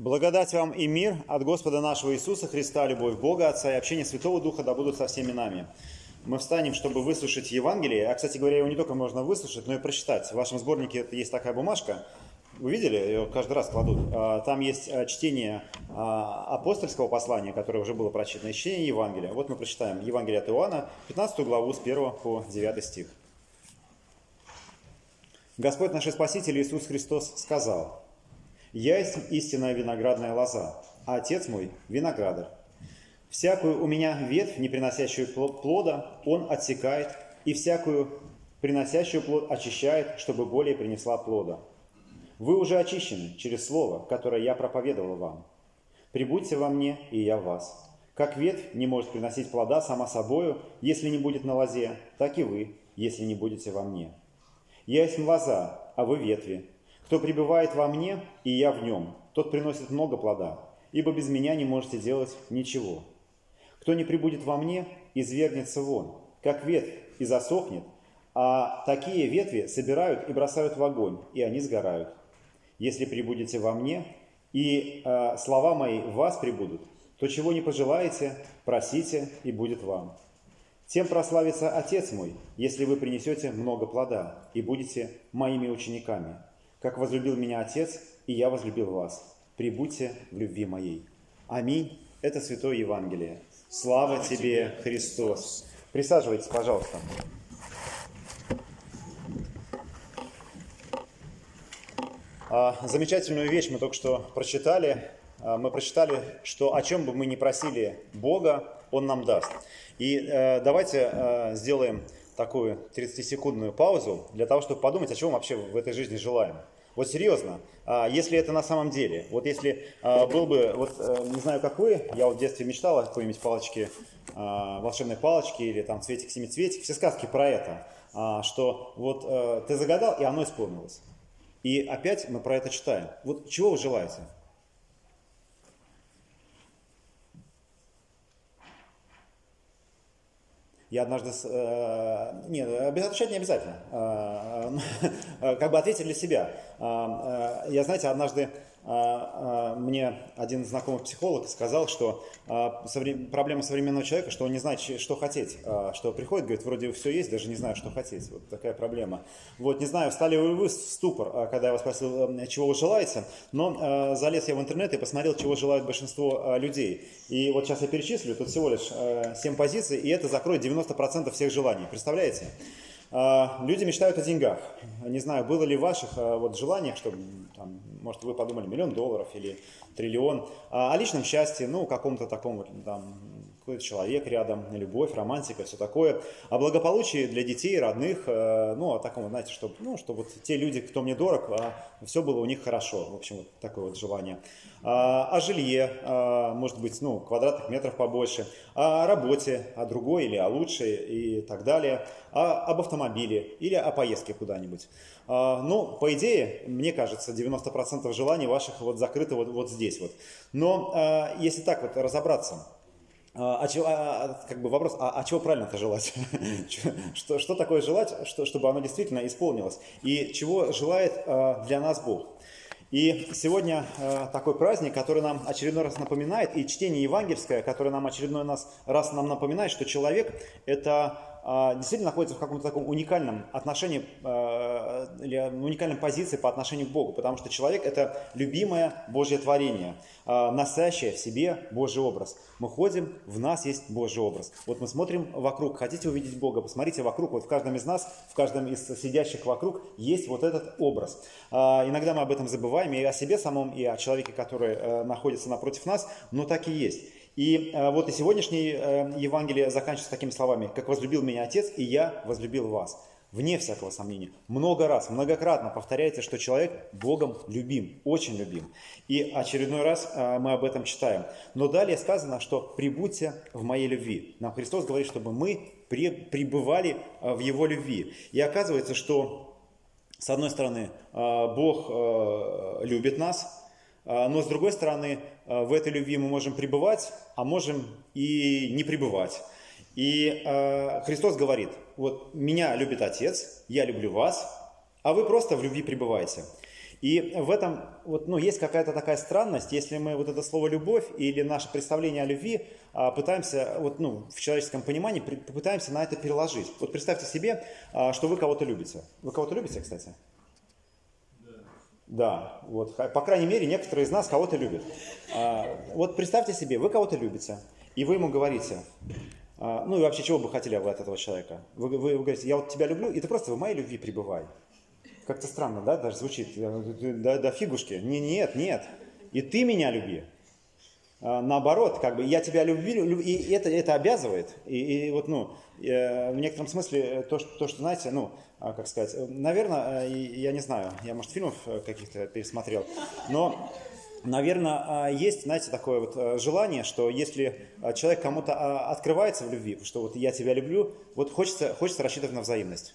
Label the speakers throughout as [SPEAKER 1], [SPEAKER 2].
[SPEAKER 1] Благодать вам и мир от Господа нашего Иисуса Христа, любовь Бога Отца и общение Святого Духа да будут со всеми нами. Мы встанем, чтобы выслушать Евангелие. А, кстати говоря, его не только можно выслушать, но и прочитать. В вашем сборнике есть такая бумажка. Вы видели? Ее каждый раз кладут. А, там есть а, чтение а, апостольского послания, которое уже было прочитано, и чтение Евангелия. Вот мы прочитаем Евангелие от Иоанна, 15 главу с 1 по 9 стих. Господь наш Спаситель Иисус Христос сказал, «Я истинная виноградная лоза, а Отец мой – виноградарь. Всякую у меня ветвь, не приносящую плода, Он отсекает, и всякую приносящую плод очищает, чтобы более принесла плода. Вы уже очищены через слово, которое я проповедовал вам. Прибудьте во мне, и я в вас. Как ветвь не может приносить плода сама собою, если не будет на лозе, так и вы, если не будете во мне. Я есть лоза, а вы ветви. Кто пребывает во мне, и я в нем, тот приносит много плода, ибо без меня не можете делать ничего. Кто не прибудет во мне, извергнется вон, как ветвь, и засохнет, а такие ветви собирают и бросают в огонь, и они сгорают. Если прибудете во мне, и э, слова мои в вас прибудут, то чего не пожелаете, просите, и будет вам. Тем прославится Отец мой, если вы принесете много плода и будете моими учениками. Как возлюбил меня Отец, и я возлюбил вас. Прибудьте в любви моей. Аминь. Это Святое Евангелие. Слава тебе, Христос. Присаживайтесь, пожалуйста. А, замечательную вещь мы только что прочитали. А, мы прочитали, что о чем бы мы ни просили Бога, Он нам даст. И э, давайте э, сделаем такую 30-секундную паузу для того, чтобы подумать, о чем вообще в этой жизни желаем. Вот серьезно, э, если это на самом деле, вот если э, был бы, вот э, не знаю, как вы, я вот в детстве мечтал о какой-нибудь палочке, э, волшебной палочке или там цветик-семицветик, все сказки про это, что вот э, ты загадал, и оно исполнилось. И опять мы про это читаем. Вот чего вы желаете? Я однажды... Э, нет, отвечать не обязательно. Э, э, как бы ответить для себя. Э, э, я, знаете, однажды мне один знакомый психолог сказал, что а, проблема современного человека, что он не знает, что хотеть, что приходит, говорит, вроде все есть, даже не знаю, что хотеть. Вот такая проблема. Вот, не знаю, встали вы в ступор, когда я вас спросил, чего вы желаете, но залез я в интернет и посмотрел, чего желают большинство людей. И вот сейчас я перечислю, тут всего лишь 7 позиций, и это закроет 90% всех желаний. Представляете? Люди мечтают о деньгах. Не знаю, было ли в ваших вот, желаниях, чтобы там, может, вы подумали, миллион долларов или триллион. А о личном счастье, ну, каком-то таком вот, там, какой-то человек рядом, любовь, романтика, все такое. О благополучии для детей, родных, э, ну, о таком, знаете, чтобы, ну, чтобы вот те люди, кто мне дорог, а все было у них хорошо. В общем, вот такое вот желание. А, о жилье, а, может быть, ну, квадратных метров побольше. О работе, о другой или о лучшей и так далее. А, об автомобиле или о поездке куда-нибудь. А, ну, по идее, мне кажется, 90% желаний ваших вот закрыты вот, вот здесь вот. Но а, если так вот разобраться, а, а, как бы вопрос, а, а чего правильно-то желать? что, что такое желать, что, чтобы оно действительно исполнилось? И чего желает а, для нас Бог? И сегодня э, такой праздник, который нам очередной раз напоминает, и чтение евангельское, которое нам очередной раз, нам напоминает, что человек это а, действительно находится в каком-то таком уникальном отношении, а, или уникальной позиции по отношению к Богу, потому что человек – это любимое Божье творение, а, носящее в себе Божий образ. Мы ходим, в нас есть Божий образ. Вот мы смотрим вокруг, хотите увидеть Бога, посмотрите вокруг, вот в каждом из нас, в каждом из сидящих вокруг есть вот этот образ. Иногда мы об этом забываем, и о себе самом, и о человеке, который э, находится напротив нас, но так и есть. И э, вот и сегодняшнее э, Евангелие заканчивается такими словами, «Как возлюбил меня Отец, и я возлюбил вас». Вне всякого сомнения. Много раз, многократно повторяется, что человек Богом любим, очень любим. И очередной раз э, мы об этом читаем. Но далее сказано, что «прибудьте в моей любви». Нам Христос говорит, чтобы мы пребывали в Его любви. И оказывается, что с одной стороны, Бог любит нас, но с другой стороны, а, в этой любви мы можем пребывать, а можем и не пребывать. И а, Христос говорит, вот меня любит Отец, я люблю вас, а вы просто в любви пребываете. И в этом вот, ну, есть какая-то такая странность, если мы вот это слово «любовь» или наше представление о любви а, пытаемся, вот, ну, в человеческом понимании, попытаемся на это переложить. Вот представьте себе, а, что вы кого-то любите. Вы кого-то любите, кстати? Да, вот, по крайней мере, некоторые из нас кого-то любят. А, вот представьте себе, вы кого-то любите, и вы ему говорите, а, ну и вообще, чего бы хотели вы от этого человека? Вы, вы, вы говорите, я вот тебя люблю, и ты просто в моей любви пребывай. Как-то странно, да, даже звучит, да, да фигушки. Не, нет, нет, и ты меня люби. А, наоборот, как бы я тебя люблю, и это, это обязывает. И, и вот, ну, э, в некотором смысле то, что, то, что знаете, ну, а, как сказать, э, наверное, э, я не знаю, я, может, фильмов э, каких-то пересмотрел, но, наверное, есть, знаете, такое вот желание, что если человек кому-то открывается в любви, что вот я тебя люблю, вот хочется, хочется рассчитывать на взаимность.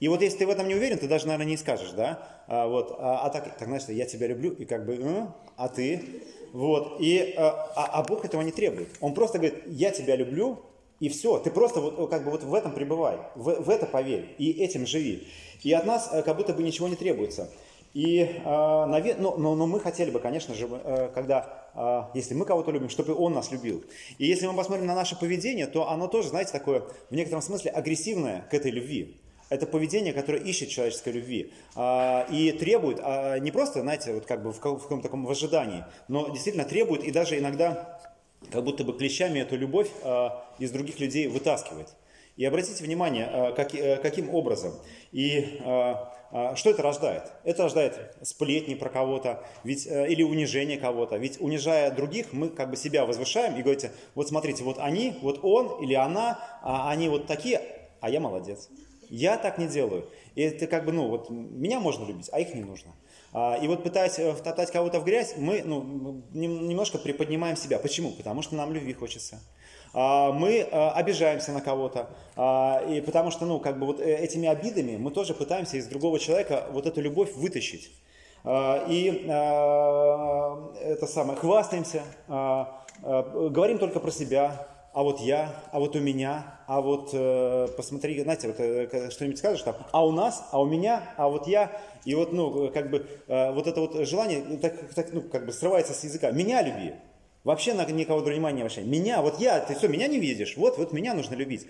[SPEAKER 1] И вот если ты в этом не уверен, ты даже, наверное, не скажешь, да? А, вот, а, а так, так, знаешь, я тебя люблю, и как бы, э, а ты? Вот, и, а, а Бог этого не требует. Он просто говорит, я тебя люблю, и все, ты просто вот, как бы вот в этом пребывай, в, в это поверь, и этим живи. И от нас э, как будто бы ничего не требуется. И, э, но, но, но мы хотели бы, конечно же, э, когда, э, если мы кого-то любим, чтобы он нас любил. И если мы посмотрим на наше поведение, то оно тоже, знаете, такое в некотором смысле агрессивное к этой любви. Это поведение, которое ищет человеческой любви э, и требует, э, не просто, знаете, вот как бы в, каком-то таком в ожидании, но действительно требует и даже иногда как будто бы клещами эту любовь э, из других людей вытаскивает. И обратите внимание, э, как, э, каким образом. И что это рождает? Это рождает сплетни про кого-то ведь, или унижение кого-то. Ведь унижая других, мы как бы себя возвышаем и говорите, вот смотрите, вот они, вот он или она, а они вот такие, а я молодец. Я так не делаю. И это как бы, ну, вот меня можно любить, а их не нужно. А, и вот пытаясь э, втоптать кого-то в грязь, мы ну, немножко приподнимаем себя. Почему? Потому что нам любви хочется. А, мы э, обижаемся на кого-то, а, и потому что, ну, как бы вот э, этими обидами мы тоже пытаемся из другого человека вот эту любовь вытащить. И это самое, хвастаемся, говорим только про себя, а вот я, а вот у меня, а вот э, посмотри, знаете, вот, э, что-нибудь скажешь там, а у нас, а у меня, а вот я, и вот, ну, как бы, э, вот это вот желание, ну, так, так, ну, как бы срывается с языка, меня люби, вообще на никого внимания не обращай, меня, вот я, ты все, меня не видишь, вот, вот меня нужно любить.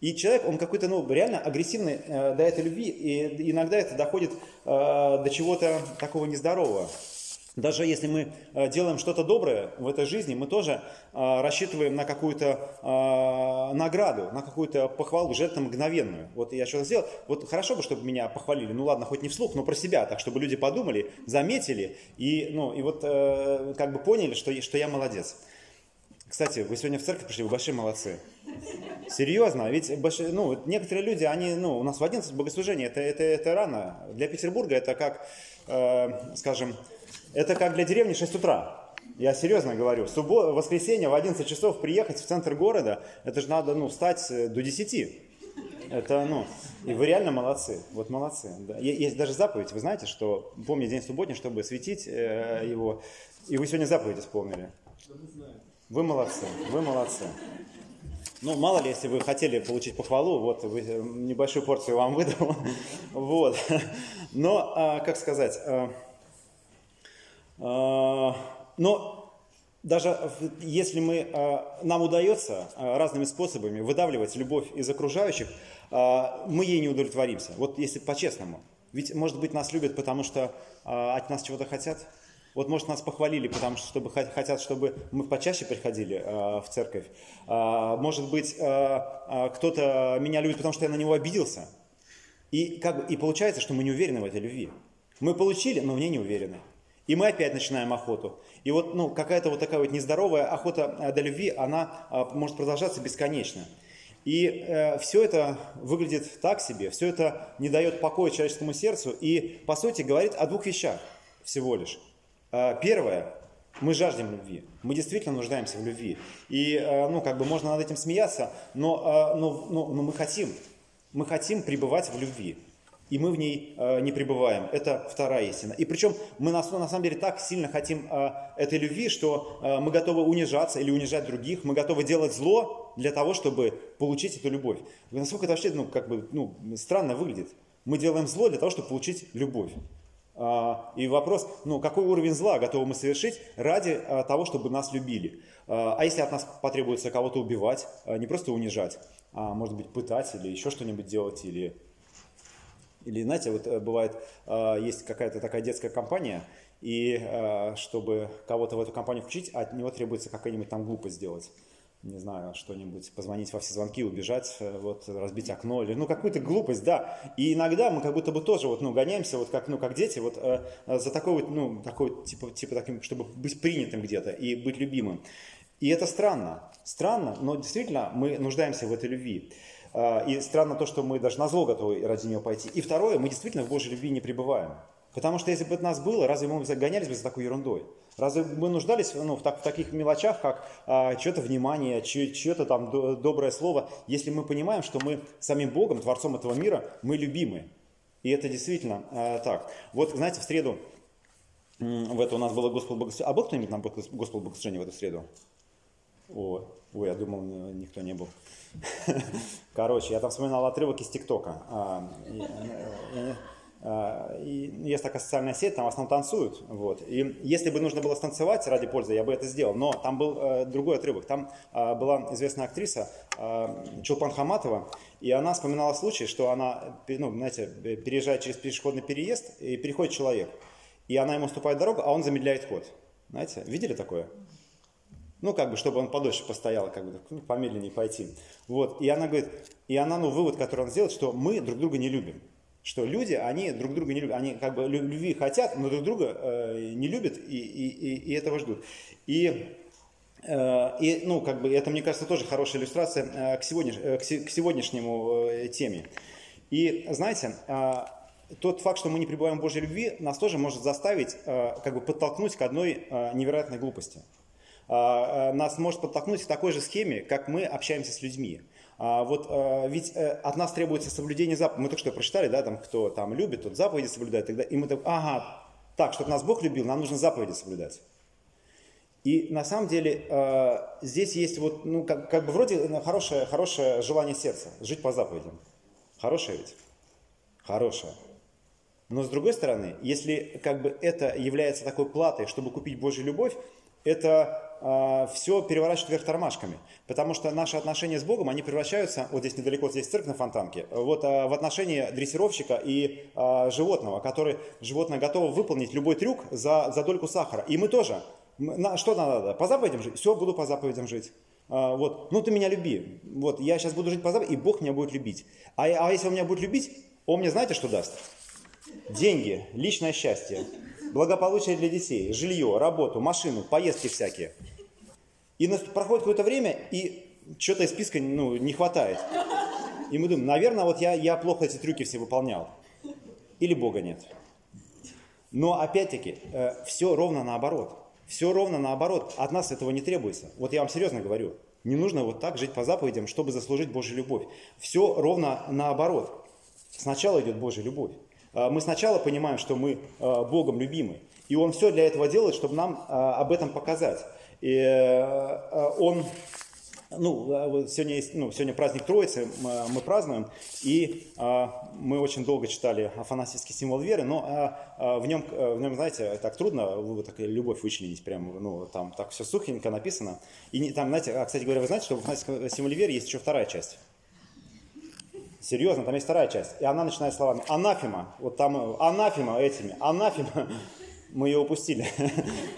[SPEAKER 1] И человек, он какой-то, ну, реально агрессивный э, до этой любви, и иногда это доходит э, до чего-то такого нездорового. Даже если мы э, делаем что-то доброе в этой жизни, мы тоже э, рассчитываем на какую-то э, награду, на какую-то похвалу, жертву мгновенную. Вот я что-то сделал, вот хорошо бы, чтобы меня похвалили, ну ладно, хоть не вслух, но про себя, так чтобы люди подумали, заметили и, ну, и вот как бы поняли, что, что я молодец. Кстати, вы сегодня в церковь пришли, вы большие молодцы. Серьезно, ведь большие, ну, некоторые люди, они, ну, у нас в 11 богослужений, это, это, это рано. Для Петербурга это как, э, скажем, это как для деревни 6 утра. Я серьезно говорю. Суббо... Воскресенье в 11 часов приехать в центр города, это же надо ну, встать э, до 10. Это, ну, и вы реально молодцы. Вот молодцы. Да. Есть даже заповедь. Вы знаете, что помни день субботний, чтобы светить э, его. И вы сегодня заповедь исполнили. Вы молодцы. Вы молодцы. Ну, мало ли, если вы хотели получить похвалу, вот вы, э, небольшую порцию вам выдал. Вот. Но, а, как сказать, а, но даже если мы, а, нам удается а, разными способами выдавливать любовь из окружающих, мы ей не удовлетворимся. Вот если по-честному. Ведь, может быть, нас любят, потому что от нас чего-то хотят. Вот, может, нас похвалили, потому что чтобы, хотят, чтобы мы почаще приходили в церковь. может быть, кто-то меня любит, потому что я на него обиделся. И, как и получается, что мы не уверены в этой любви. Мы получили, но в ней не уверены. И мы опять начинаем охоту. И вот ну, какая-то вот такая вот нездоровая охота э, до любви, она а, может продолжаться бесконечно. И э, все это выглядит так себе, все это не дает покоя человеческому сердцу и, по сути, говорит о двух вещах всего лишь. Э, первое, мы жаждем любви, мы действительно нуждаемся в любви. И, э, ну, как бы можно над этим смеяться, но, э, но, но, но мы хотим, мы хотим пребывать в любви и мы в ней э, не пребываем. Это вторая истина. И причем мы на, на самом деле так сильно хотим э, этой любви, что э, мы готовы унижаться или унижать других, мы готовы делать зло для того, чтобы получить эту любовь. Насколько это вообще ну, как бы, ну, странно выглядит. Мы делаем зло для того, чтобы получить любовь. А, и вопрос, ну, какой уровень зла готовы мы совершить ради а, того, чтобы нас любили? А, а если от нас потребуется кого-то убивать, не просто унижать, а может быть пытать или еще что-нибудь делать, или, или знаете, вот э, бывает, есть какая-то такая детская компания, и чтобы кого-то в эту компанию включить, от него требуется какая-нибудь там глупость сделать не знаю, что-нибудь, позвонить во все звонки, убежать, э, вот, разбить окно, или, ну, какую-то глупость, да. И иногда мы как будто бы тоже, вот, ну, гоняемся, вот, как, ну, как дети, вот, э, э за такой вот, ну, такой, типа, типа таким, чтобы быть принятым где-то и быть любимым. И это странно, странно, но действительно мы нуждаемся в этой любви. Э, и странно то, что мы даже на зло готовы ради нее пойти. И второе, мы действительно в Божьей любви не пребываем. Потому что если бы это нас было, разве мы загонялись бы за такой ерундой? Разве мы нуждались ну, в, так, в таких мелочах, как а, чье-то внимание, чье-то там до, доброе слово, если мы понимаем, что мы самим Богом, Творцом этого мира, мы любимы. И это действительно а, так. Вот, знаете, в среду в это у нас было Господь богослужение. А был кто-нибудь на Господь богослужение в эту среду? О, ой, я думал, никто не был. Короче, я там вспоминал отрывок из ТикТока. А, а, есть такая социальная сеть, там в основном танцуют. Вот. И если бы нужно было станцевать ради пользы, я бы это сделал. Но там был э, другой отрывок. Там э, была известная актриса э, Чулпан Хаматова, и она вспоминала случай, что она, ну, знаете, переезжает через пешеходный переезд, и переходит человек. И она ему уступает дорогу, а он замедляет ход. Знаете, видели такое? Ну, как бы, чтобы он подольше постоял, как бы, ну, помедленнее пойти. Вот. И она говорит, и она, ну, вывод, который он сделал, что мы друг друга не любим что люди, они друг друга не любят, они как бы любви хотят, но друг друга э, не любят и, и, и этого ждут. И, э, и, ну, как бы, это, мне кажется, тоже хорошая иллюстрация э, к, сегодняш, э, к, сегодняшнему теме. И, знаете, тот факт, что мы не пребываем в Божьей любви, нас тоже может заставить, как бы подтолкнуть к одной невероятной глупости. Э, э, нас может подтолкнуть к такой же схеме, как мы общаемся с людьми. А вот а, ведь а, от нас требуется соблюдение заповедей. Мы только что прочитали, да, там, кто там любит, тот заповеди соблюдает. Тогда, и мы так, ага, так, чтобы нас Бог любил, нам нужно заповеди соблюдать. И на самом деле а, здесь есть вот, ну, как, как бы вроде хорошее, хорошее желание сердца, жить по заповедям. Хорошее ведь? Хорошее. Но с другой стороны, если как бы это является такой платой, чтобы купить Божью любовь, это э, все переворачивает вверх тормашками. Потому что наши отношения с Богом, они превращаются, вот здесь недалеко, здесь церковь на Фонтанке, вот э, в отношении дрессировщика и э, животного, который животное готово выполнить любой трюк за, за дольку сахара. И мы тоже. На, что надо? По заповедям жить? Все, буду по заповедям жить. А, вот, ну ты меня люби. Вот, я сейчас буду жить по заповедям, и Бог меня будет любить. А, а если он меня будет любить, он мне знаете, что даст? Деньги, личное счастье, благополучие для детей, жилье, работу, машину, поездки всякие. И проходит какое-то время, и что-то из списка ну, не хватает. И мы думаем, наверное, вот я, я плохо эти трюки все выполнял. Или Бога нет. Но опять-таки, э, все ровно наоборот. Все ровно наоборот. От нас этого не требуется. Вот я вам серьезно говорю. Не нужно вот так жить по заповедям, чтобы заслужить Божью любовь. Все ровно наоборот. Сначала идет Божья любовь. А, мы сначала понимаем, что мы а, Богом любимы. И Он все для этого делает, чтобы нам а, об этом показать. И Он, ну, сегодня, есть, ну, сегодня праздник Троицы, мы празднуем, и мы очень долго читали афанасийский символ веры, но в, нем, в нем, знаете, так трудно вот так любовь вычленить, прям, ну, там так все сухенько написано. И там, знаете, кстати говоря, вы знаете, что в афанасийском символе веры есть еще вторая часть. Серьезно, там есть вторая часть. И она начинает словами «анафима». Вот там «анафима» этими. «Анафима». Мы ее упустили.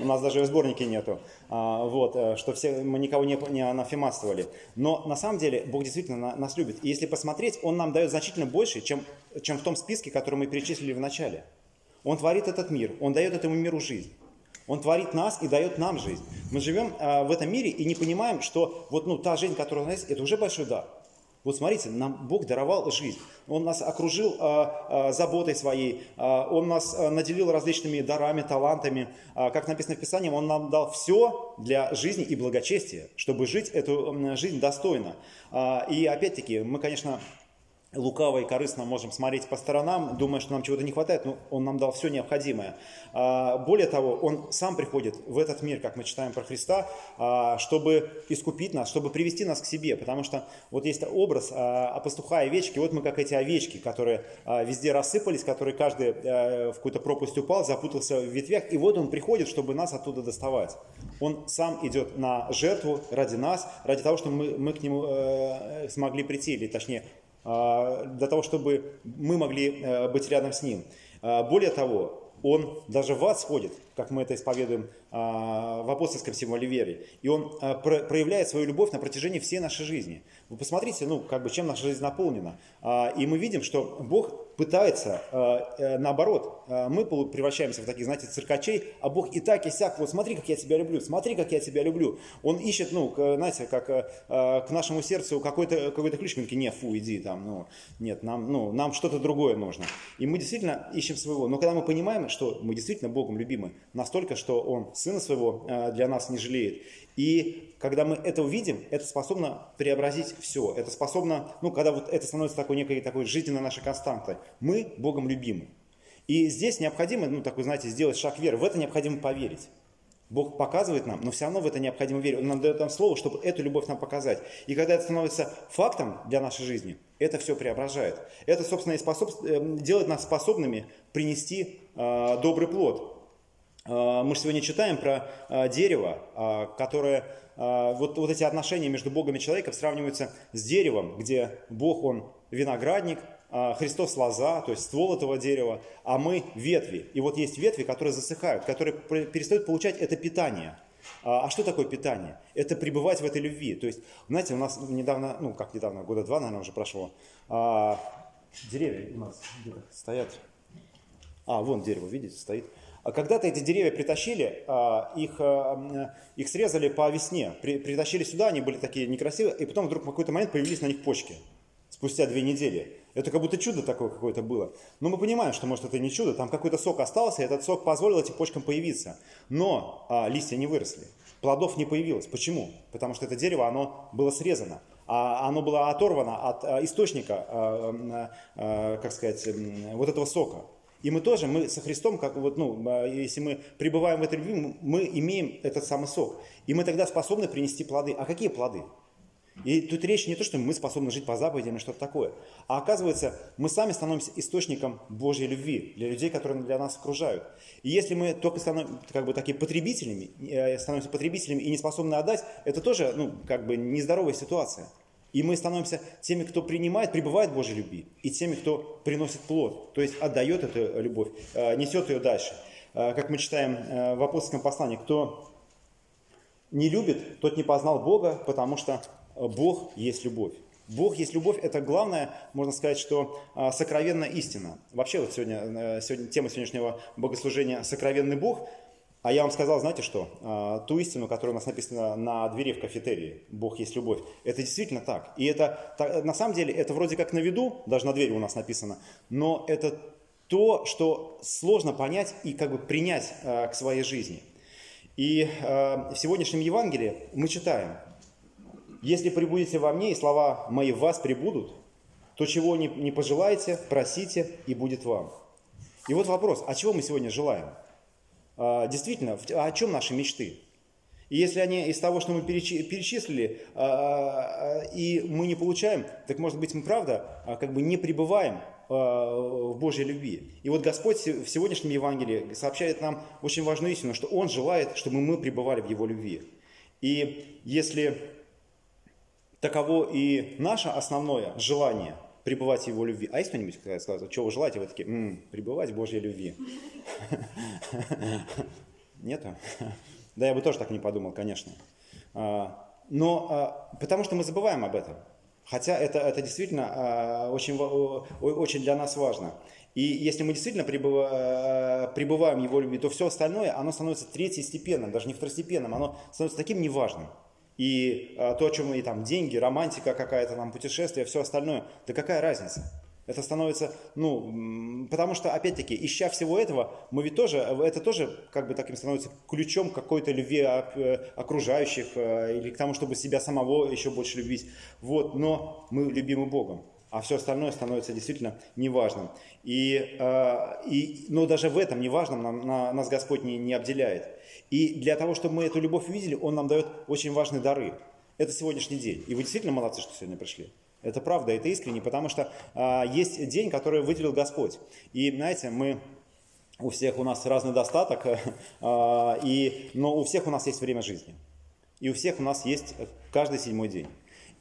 [SPEAKER 1] У нас даже в сборнике нету. А, вот, э, что все, мы никого не, не анафематствовали. Но на самом деле Бог действительно нас любит. И если посмотреть, Он нам дает значительно больше, чем, чем в том списке, который мы перечислили в начале. Он творит этот мир, Он дает этому миру жизнь. Он творит нас и дает нам жизнь. Мы живем а, в этом мире и не понимаем, что вот ну, та жизнь, которая у нас есть, это уже большой дар. Вот смотрите, нам Бог даровал жизнь. Он нас окружил а, а, заботой своей, а, Он нас а, наделил различными дарами, талантами. А, как написано в Писании, Он нам дал все для жизни и благочестия, чтобы жить эту жизнь достойно. А, и опять-таки, мы, конечно, лукаво и корыстно можем смотреть по сторонам, думая, что нам чего-то не хватает, но Он нам дал все необходимое. А, более того, Он сам приходит в этот мир, как мы читаем про Христа, а, чтобы искупить нас, чтобы привести нас к себе, потому что вот есть образ а, о пастуха и овечке, вот мы как эти овечки, которые везде рассыпались, которые каждый в какую-то пропасть упал, запутался в ветвях, и вот Он приходит, чтобы нас оттуда доставать. Он сам идет на жертву ради нас, ради того, чтобы мы, мы к Нему э, смогли прийти, или точнее а, для того, чтобы мы могли э, быть рядом с Ним. А, более того, Он даже в ад сходит, как мы это исповедуем а, в апостольском символе веры. И Он проявляет свою любовь на протяжении всей нашей жизни. Вы посмотрите, ну, как бы, чем наша жизнь наполнена. И мы видим, что Бог пытается, э, наоборот, мы превращаемся в таких, знаете, циркачей, а Бог и так, и сяк, вот смотри, как я тебя люблю, смотри, как я тебя люблю. Он ищет, ну, знаете, как э, к нашему сердцу какой-то какой ключ, говорит, не, фу, иди там, ну, нет, нам, ну, нам что-то другое нужно. И мы действительно ищем своего. Но когда мы понимаем, что мы действительно Богом любимы, настолько, что Он Сына Своего э, для нас не жалеет, и когда мы это увидим, это способно преобразить все. Это способно, ну, когда вот это становится такой некой такой жизненной нашей константой. Мы Богом любимы. И здесь необходимо, ну, такой, знаете, сделать шаг вверх. В это необходимо поверить. Бог показывает нам, но все равно в это необходимо верить. Он нам дает нам слово, чтобы эту любовь нам показать. И когда это становится фактом для нашей жизни, это все преображает. Это, собственно, и способ... Эм, делает нас способными принести э, добрый плод. А, мы же сегодня читаем про а, дерево, а, которое, вот, вот эти отношения между Богом и человеком сравниваются с деревом, где Бог, Он виноградник, Христос лоза, то есть ствол этого дерева, а мы ветви. И вот есть ветви, которые засыхают, которые перестают получать это питание. А что такое питание? Это пребывать в этой любви. То есть, знаете, у нас недавно, ну как недавно, года два, наверное, уже прошло, деревья у нас стоят. А, вон дерево, видите, стоит. А когда-то эти деревья притащили, а, их, а, их срезали по весне, притащили сюда, они были такие некрасивые, и потом вдруг в какой-то момент появились на них почки, спустя две недели. Это как будто чудо такое какое-то было. Но мы понимаем, что может это не чудо, там какой-то сок остался, и этот сок позволил этим почкам появиться. Но а, листья не выросли, плодов не появилось. Почему? Потому что это дерево, оно было срезано. А оно было оторвано от источника, как сказать, вот этого сока. И мы тоже, мы со Христом, как вот, ну, а, если мы пребываем в этой любви, мы имеем этот самый сок. И мы тогда способны принести плоды. А какие плоды? И тут речь не то, что мы способны жить по заповедям или что-то такое, а оказывается, мы сами становимся источником Божьей любви для людей, которые для нас окружают. И если мы только становимся как бы такими потребителями, э, становимся потребителями и не способны отдать, это тоже ну, как бы нездоровая ситуация. И мы становимся теми, кто принимает, пребывает в Божьей любви, и теми, кто приносит плод, то есть отдает эту любовь, э, несет ее дальше. Э, как мы читаем э, в апостольском послании, кто не любит, тот не познал Бога, потому что Бог есть любовь. Бог есть любовь, это главное, можно сказать, что сокровенная истина. Вообще вот сегодня, сегодня тема сегодняшнего богослужения «Сокровенный Бог», а я вам сказал, знаете что? А, ту истину, которая у нас написана на двери в кафетерии, Бог есть любовь, это действительно так. И это, на самом деле, это вроде как на виду, даже на двери у нас написано, но это то, что сложно понять и как бы принять а, к своей жизни. И а, в сегодняшнем Евангелии мы читаем, «Если прибудете во мне, и слова мои в вас прибудут, то чего не, не пожелаете, просите, и будет вам». И вот вопрос, а чего мы сегодня желаем? А, действительно, о чем наши мечты? И если они из того, что мы перечислили, а, а, и мы не получаем, так может быть мы правда как бы не пребываем в Божьей любви. И вот Господь в сегодняшнем Евангелии сообщает нам очень важную истину, что Он желает, чтобы мы пребывали в Его любви. И если таково и наше основное желание – пребывать в его любви. А есть кто-нибудь, кто сказал, что вы желаете? Вы такие, м-м, пребывать в Божьей любви. Нету? Да, я бы тоже так не подумал, конечно. А, но а, потому что мы забываем об этом. Хотя это, это действительно а, очень, очень для нас важно. И если мы действительно пребываем в Его любви, то все остальное, оно становится третьестепенным, даже не второстепенным, оно становится таким неважным. И а, то, о чем мы, там, деньги, романтика какая-то, там, путешествие, все остальное, да какая разница? Это становится, ну, потому что, опять-таки, ища всего этого, мы ведь тоже, это тоже как бы таким становится ключом какой-то любви э, окружающих э, или к тому, чтобы себя самого еще больше любить. Вот, но мы любимы Богом. а все остальное становится действительно неважным. И, э, и, но даже в этом неважном нам, на, нас Господь не, не обделяет. И для того, чтобы мы эту любовь увидели, Он нам дает очень важные дары. Это сегодняшний день. И вы действительно молодцы, что сегодня пришли. Это правда, это искренне, потому что э, есть день, который выделил Господь. И, знаете, мы у всех у нас разный достаток, э, и, но у всех у нас есть время жизни. И у всех у нас есть каждый седьмой день.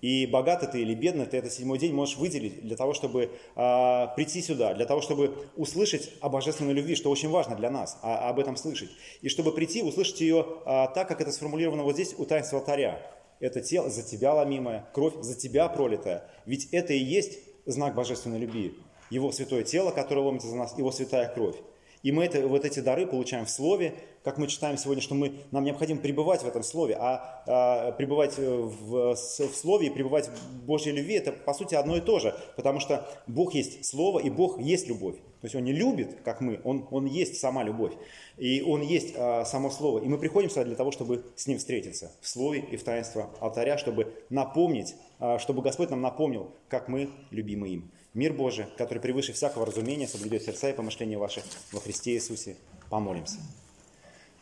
[SPEAKER 1] И богатый ты или бедный, ты этот седьмой день можешь выделить для того, чтобы э, прийти сюда, для того, чтобы услышать о божественной любви, что очень важно для нас, а, об этом слышать. И чтобы прийти, услышать ее э, так, как это сформулировано вот здесь у таинства алтаря. Это тело за тебя ломимое, кровь за тебя пролитая. Ведь это и есть знак божественной любви. Его святое тело, которое ломится за нас, его святая кровь. И мы это, вот эти дары получаем в Слове, как мы читаем сегодня, что мы, нам необходимо пребывать в этом Слове, а, а пребывать в, в Слове и пребывать в Божьей любви, это по сути одно и то же, потому что Бог есть Слово, и Бог есть любовь. То есть Он не любит, как мы, Он, он есть сама любовь, и Он есть а, само Слово. И мы приходим сюда для того, чтобы с Ним встретиться в Слове и в таинство алтаря, чтобы напомнить, а, чтобы Господь нам напомнил, как мы любимы им. Мир Божий, который превыше всякого разумения, соблюдет сердца и помышления ваши во Христе Иисусе. Помолимся.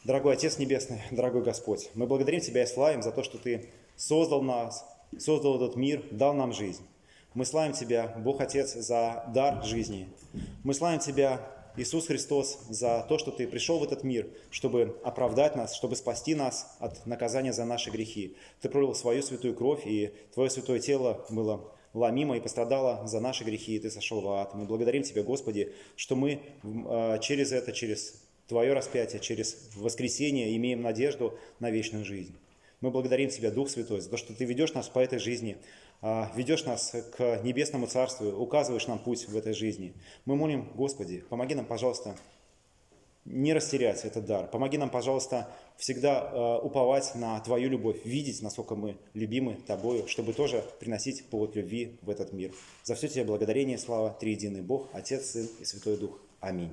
[SPEAKER 1] Дорогой Отец Небесный, дорогой Господь, мы благодарим Тебя и славим за то, что Ты создал нас, создал этот мир, дал нам жизнь. Мы славим Тебя, Бог Отец, за дар жизни. Мы славим Тебя, Иисус Христос, за то, что Ты пришел в этот мир, чтобы оправдать нас, чтобы спасти нас от наказания за наши грехи. Ты пролил свою святую кровь, и Твое святое тело было ломима и пострадала за наши грехи, и Ты сошел в ад. Мы благодарим Тебя, Господи, что мы а, через это, через Твое распятие, через воскресение имеем надежду на вечную жизнь. Мы благодарим Тебя, Дух Святой, за то, что Ты ведешь нас по этой жизни, а, ведешь нас к небесному Царству, указываешь нам путь в этой жизни. Мы молим, Господи, помоги нам, пожалуйста, не растерять этот дар. Помоги нам, пожалуйста, всегда э, уповать на Твою любовь, видеть, насколько мы любимы Тобою, чтобы тоже приносить повод любви в этот мир. За все Тебе благодарение, слава, Триединый Бог, Отец, Сын и Святой Дух. Аминь.